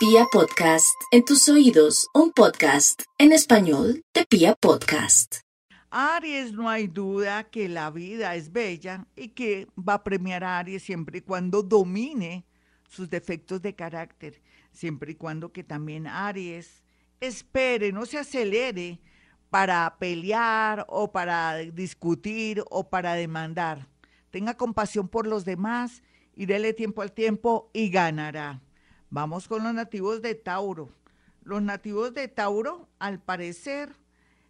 Pia Podcast, en tus oídos, un podcast en español de Pia Podcast. Aries, no hay duda que la vida es bella y que va a premiar a Aries siempre y cuando domine sus defectos de carácter, siempre y cuando que también Aries espere, no se acelere para pelear o para discutir o para demandar. Tenga compasión por los demás y dele tiempo al tiempo y ganará. Vamos con los nativos de Tauro. Los nativos de Tauro, al parecer,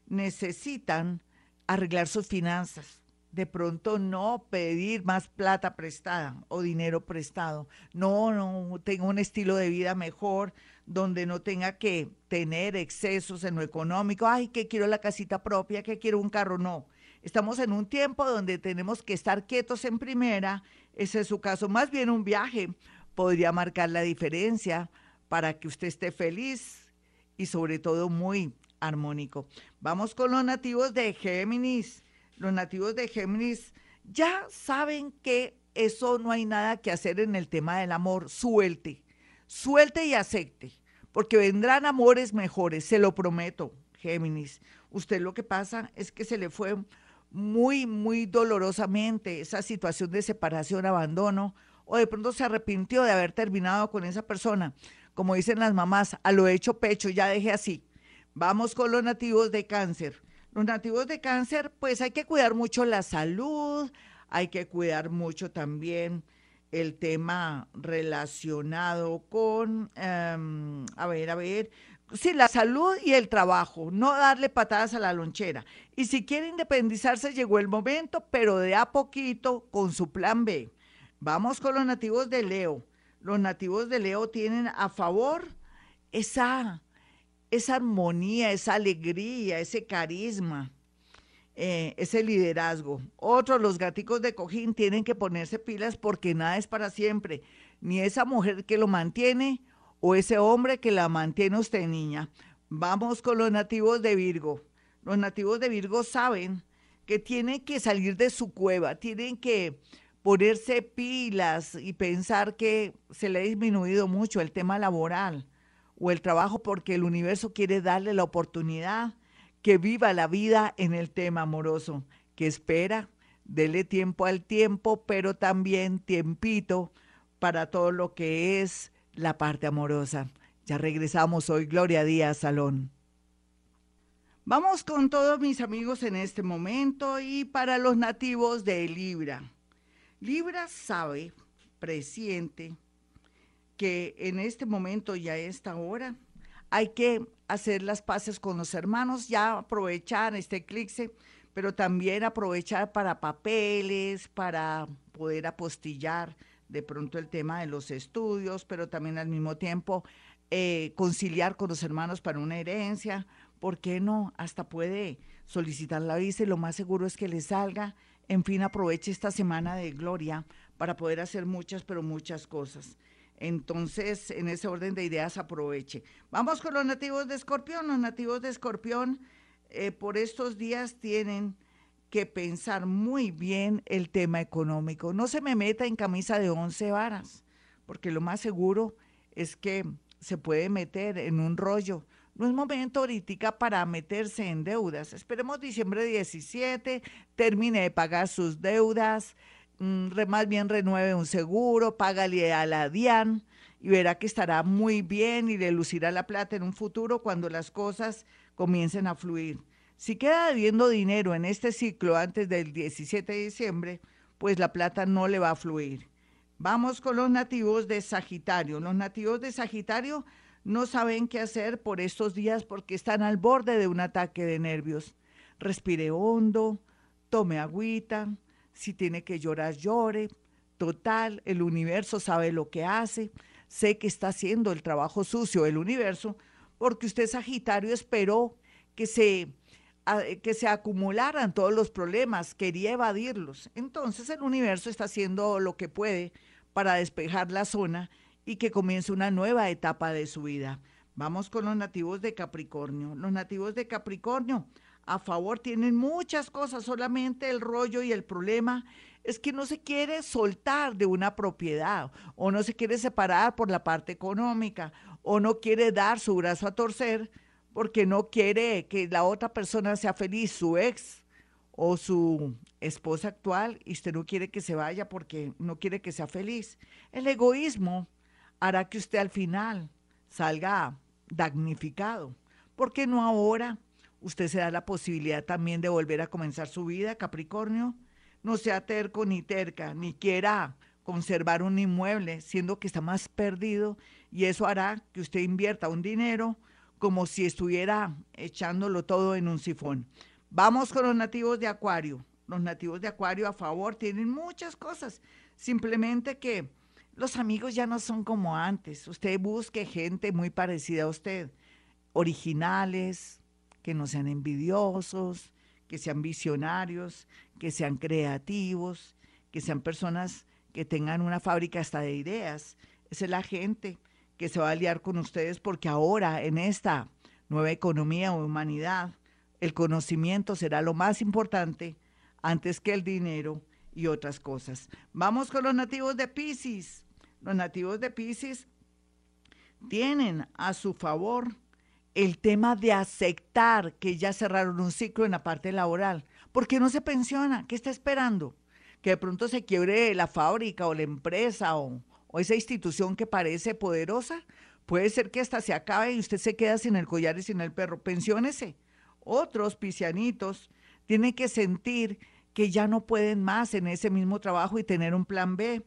necesitan arreglar sus finanzas. De pronto no pedir más plata prestada o dinero prestado. No, no, tengo un estilo de vida mejor donde no tenga que tener excesos en lo económico. Ay, que quiero la casita propia, que quiero un carro. No. Estamos en un tiempo donde tenemos que estar quietos en primera. Ese es su caso. Más bien un viaje podría marcar la diferencia para que usted esté feliz y sobre todo muy armónico. Vamos con los nativos de Géminis. Los nativos de Géminis ya saben que eso no hay nada que hacer en el tema del amor. Suelte, suelte y acepte, porque vendrán amores mejores, se lo prometo, Géminis. Usted lo que pasa es que se le fue muy, muy dolorosamente esa situación de separación, abandono, o de pronto se arrepintió de haber terminado con esa persona. Como dicen las mamás, a lo hecho pecho, ya dejé así. Vamos con los nativos de cáncer. Los nativos de cáncer, pues hay que cuidar mucho la salud, hay que cuidar mucho también el tema relacionado con, em, a ver, a ver, sí, la salud y el trabajo, no darle patadas a la lonchera. Y si quiere independizarse, llegó el momento, pero de a poquito con su plan B. Vamos con los nativos de Leo. Los nativos de Leo tienen a favor esa, esa armonía, esa alegría, ese carisma, eh, ese liderazgo. Otros, los gaticos de cojín, tienen que ponerse pilas porque nada es para siempre. Ni esa mujer que lo mantiene o ese hombre que la mantiene usted, niña. Vamos con los nativos de Virgo. Los nativos de Virgo saben que tienen que salir de su cueva, tienen que ponerse pilas y pensar que se le ha disminuido mucho el tema laboral o el trabajo porque el universo quiere darle la oportunidad que viva la vida en el tema amoroso, que espera, dele tiempo al tiempo, pero también tiempito para todo lo que es la parte amorosa. Ya regresamos hoy, Gloria Díaz Salón. Vamos con todos mis amigos en este momento y para los nativos de Libra. Libra sabe, presiente, que en este momento y a esta hora hay que hacer las paces con los hermanos, ya aprovechar este eclipse, pero también aprovechar para papeles, para poder apostillar de pronto el tema de los estudios, pero también al mismo tiempo eh, conciliar con los hermanos para una herencia. ¿Por qué no? Hasta puede solicitar la visa y lo más seguro es que le salga en fin, aproveche esta semana de gloria para poder hacer muchas, pero muchas cosas. Entonces, en ese orden de ideas, aproveche. Vamos con los nativos de Escorpión. Los nativos de Escorpión eh, por estos días tienen que pensar muy bien el tema económico. No se me meta en camisa de once varas, porque lo más seguro es que se puede meter en un rollo no es momento ahorita para meterse en deudas. Esperemos diciembre 17, termine de pagar sus deudas, mm, más bien renueve un seguro, págale a la DIAN y verá que estará muy bien y le lucirá la plata en un futuro cuando las cosas comiencen a fluir. Si queda debiendo dinero en este ciclo antes del 17 de diciembre, pues la plata no le va a fluir. Vamos con los nativos de Sagitario. Los nativos de Sagitario no saben qué hacer por estos días porque están al borde de un ataque de nervios. Respire hondo, tome agüita, si tiene que llorar, llore. Total, el universo sabe lo que hace. Sé que está haciendo el trabajo sucio el universo porque usted Sagitario esperó que se que se acumularan todos los problemas, quería evadirlos. Entonces el universo está haciendo lo que puede para despejar la zona y que comience una nueva etapa de su vida. Vamos con los nativos de Capricornio. Los nativos de Capricornio, a favor tienen muchas cosas, solamente el rollo y el problema es que no se quiere soltar de una propiedad o no se quiere separar por la parte económica o no quiere dar su brazo a torcer porque no quiere que la otra persona sea feliz, su ex o su esposa actual, y usted no quiere que se vaya porque no quiere que sea feliz. El egoísmo hará que usted al final salga damnificado. ¿Por qué no ahora? Usted se da la posibilidad también de volver a comenzar su vida, Capricornio. No sea terco ni terca, ni quiera conservar un inmueble, siendo que está más perdido, y eso hará que usted invierta un dinero como si estuviera echándolo todo en un sifón. Vamos con los nativos de Acuario. Los nativos de Acuario a favor tienen muchas cosas. Simplemente que los amigos ya no son como antes. Usted busque gente muy parecida a usted, originales, que no sean envidiosos, que sean visionarios, que sean creativos, que sean personas que tengan una fábrica hasta de ideas. Esa es la gente que se va a liar con ustedes porque ahora en esta nueva economía o humanidad, el conocimiento será lo más importante antes que el dinero y otras cosas. Vamos con los nativos de Pisces. Los nativos de Pisces tienen a su favor el tema de aceptar que ya cerraron un ciclo en la parte laboral. ¿Por qué no se pensiona? ¿Qué está esperando? Que de pronto se quiebre la fábrica o la empresa o, o esa institución que parece poderosa, puede ser que hasta se acabe y usted se queda sin el collar y sin el perro. Pensiónese. Otros pisianitos tienen que sentir que ya no pueden más en ese mismo trabajo y tener un plan B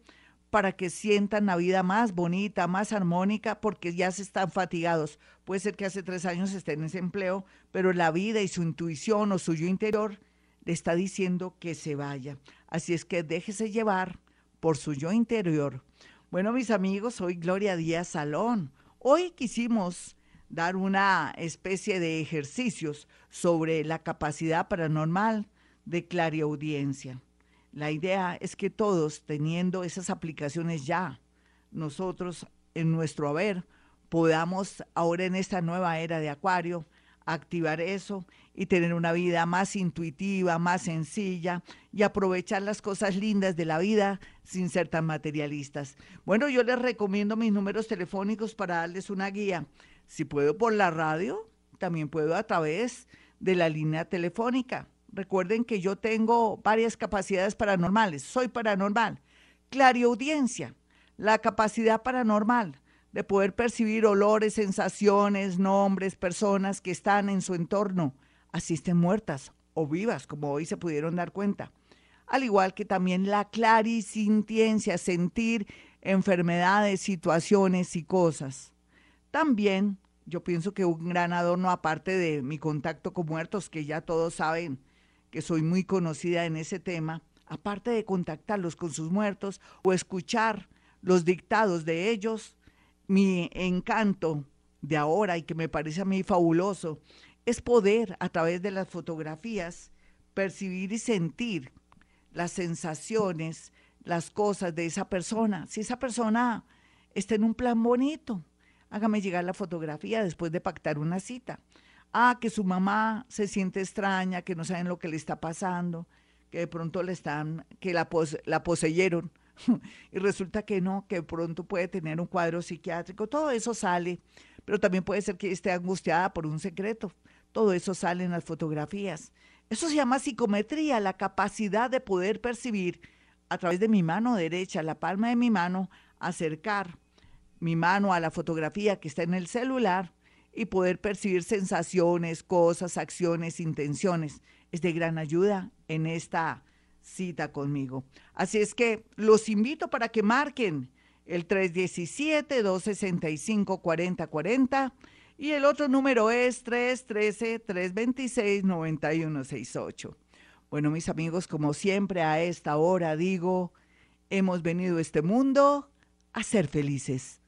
para que sientan la vida más bonita, más armónica, porque ya se están fatigados. Puede ser que hace tres años estén en ese empleo, pero la vida y su intuición o su yo interior le está diciendo que se vaya. Así es que déjese llevar por su yo interior bueno, mis amigos, soy Gloria Díaz Salón. Hoy quisimos dar una especie de ejercicios sobre la capacidad paranormal de clariaudiencia. La idea es que todos, teniendo esas aplicaciones ya, nosotros en nuestro haber, podamos ahora en esta nueva era de Acuario activar eso y tener una vida más intuitiva, más sencilla y aprovechar las cosas lindas de la vida sin ser tan materialistas. Bueno, yo les recomiendo mis números telefónicos para darles una guía. Si puedo por la radio, también puedo a través de la línea telefónica. Recuerden que yo tengo varias capacidades paranormales. Soy paranormal. Clariaudiencia, la capacidad paranormal de poder percibir olores, sensaciones, nombres, personas que están en su entorno, así muertas o vivas, como hoy se pudieron dar cuenta. Al igual que también la clarisintiencia, sentir enfermedades, situaciones y cosas. También yo pienso que un gran adorno, aparte de mi contacto con muertos, que ya todos saben que soy muy conocida en ese tema, aparte de contactarlos con sus muertos o escuchar los dictados de ellos, mi encanto de ahora y que me parece a mí fabuloso es poder a través de las fotografías percibir y sentir las sensaciones, las cosas de esa persona. Si esa persona está en un plan bonito, hágame llegar la fotografía después de pactar una cita. Ah, que su mamá se siente extraña, que no saben lo que le está pasando, que de pronto le están, que la, la poseyeron. Y resulta que no, que pronto puede tener un cuadro psiquiátrico, todo eso sale, pero también puede ser que esté angustiada por un secreto, todo eso sale en las fotografías. Eso se llama psicometría, la capacidad de poder percibir a través de mi mano derecha, la palma de mi mano, acercar mi mano a la fotografía que está en el celular y poder percibir sensaciones, cosas, acciones, intenciones. Es de gran ayuda en esta cita conmigo. Así es que los invito para que marquen el 317-265-4040 y el otro número es 313-326-9168. Bueno, mis amigos, como siempre a esta hora digo, hemos venido a este mundo a ser felices.